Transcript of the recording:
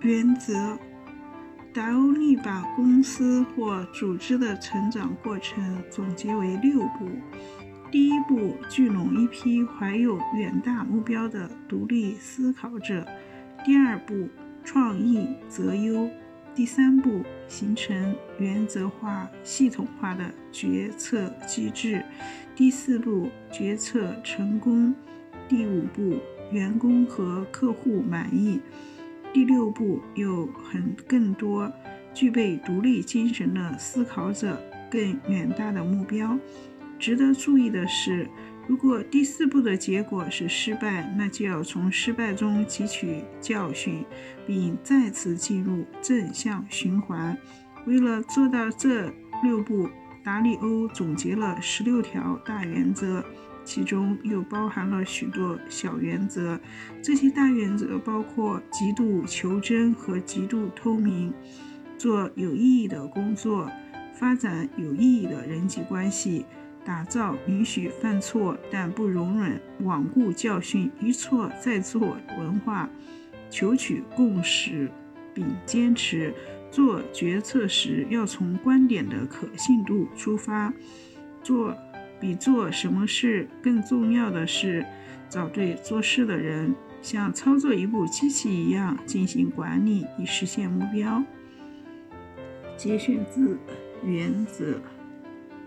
原则。达欧利把公司或组织的成长过程总结为六步：第一步，聚拢一批怀有远大目标的独立思考者；第二步，创意择优；第三步，形成原则化、系统化的决策机制；第四步，决策成功；第五步，员工和客户满意。第六步有很更多具备独立精神的思考者，更远大的目标。值得注意的是，如果第四步的结果是失败，那就要从失败中汲取教训，并再次进入正向循环。为了做到这六步，达里欧总结了十六条大原则。其中又包含了许多小原则，这些大原则包括极度求真和极度透明，做有意义的工作，发展有意义的人际关系，打造允许犯错但不容忍罔顾教训、一错再错文化，求取共识并坚持做决策时要从观点的可信度出发，做。比做什么事更重要的是，找对做事的人，像操作一部机器一样进行管理，以实现目标。节选自《原则》。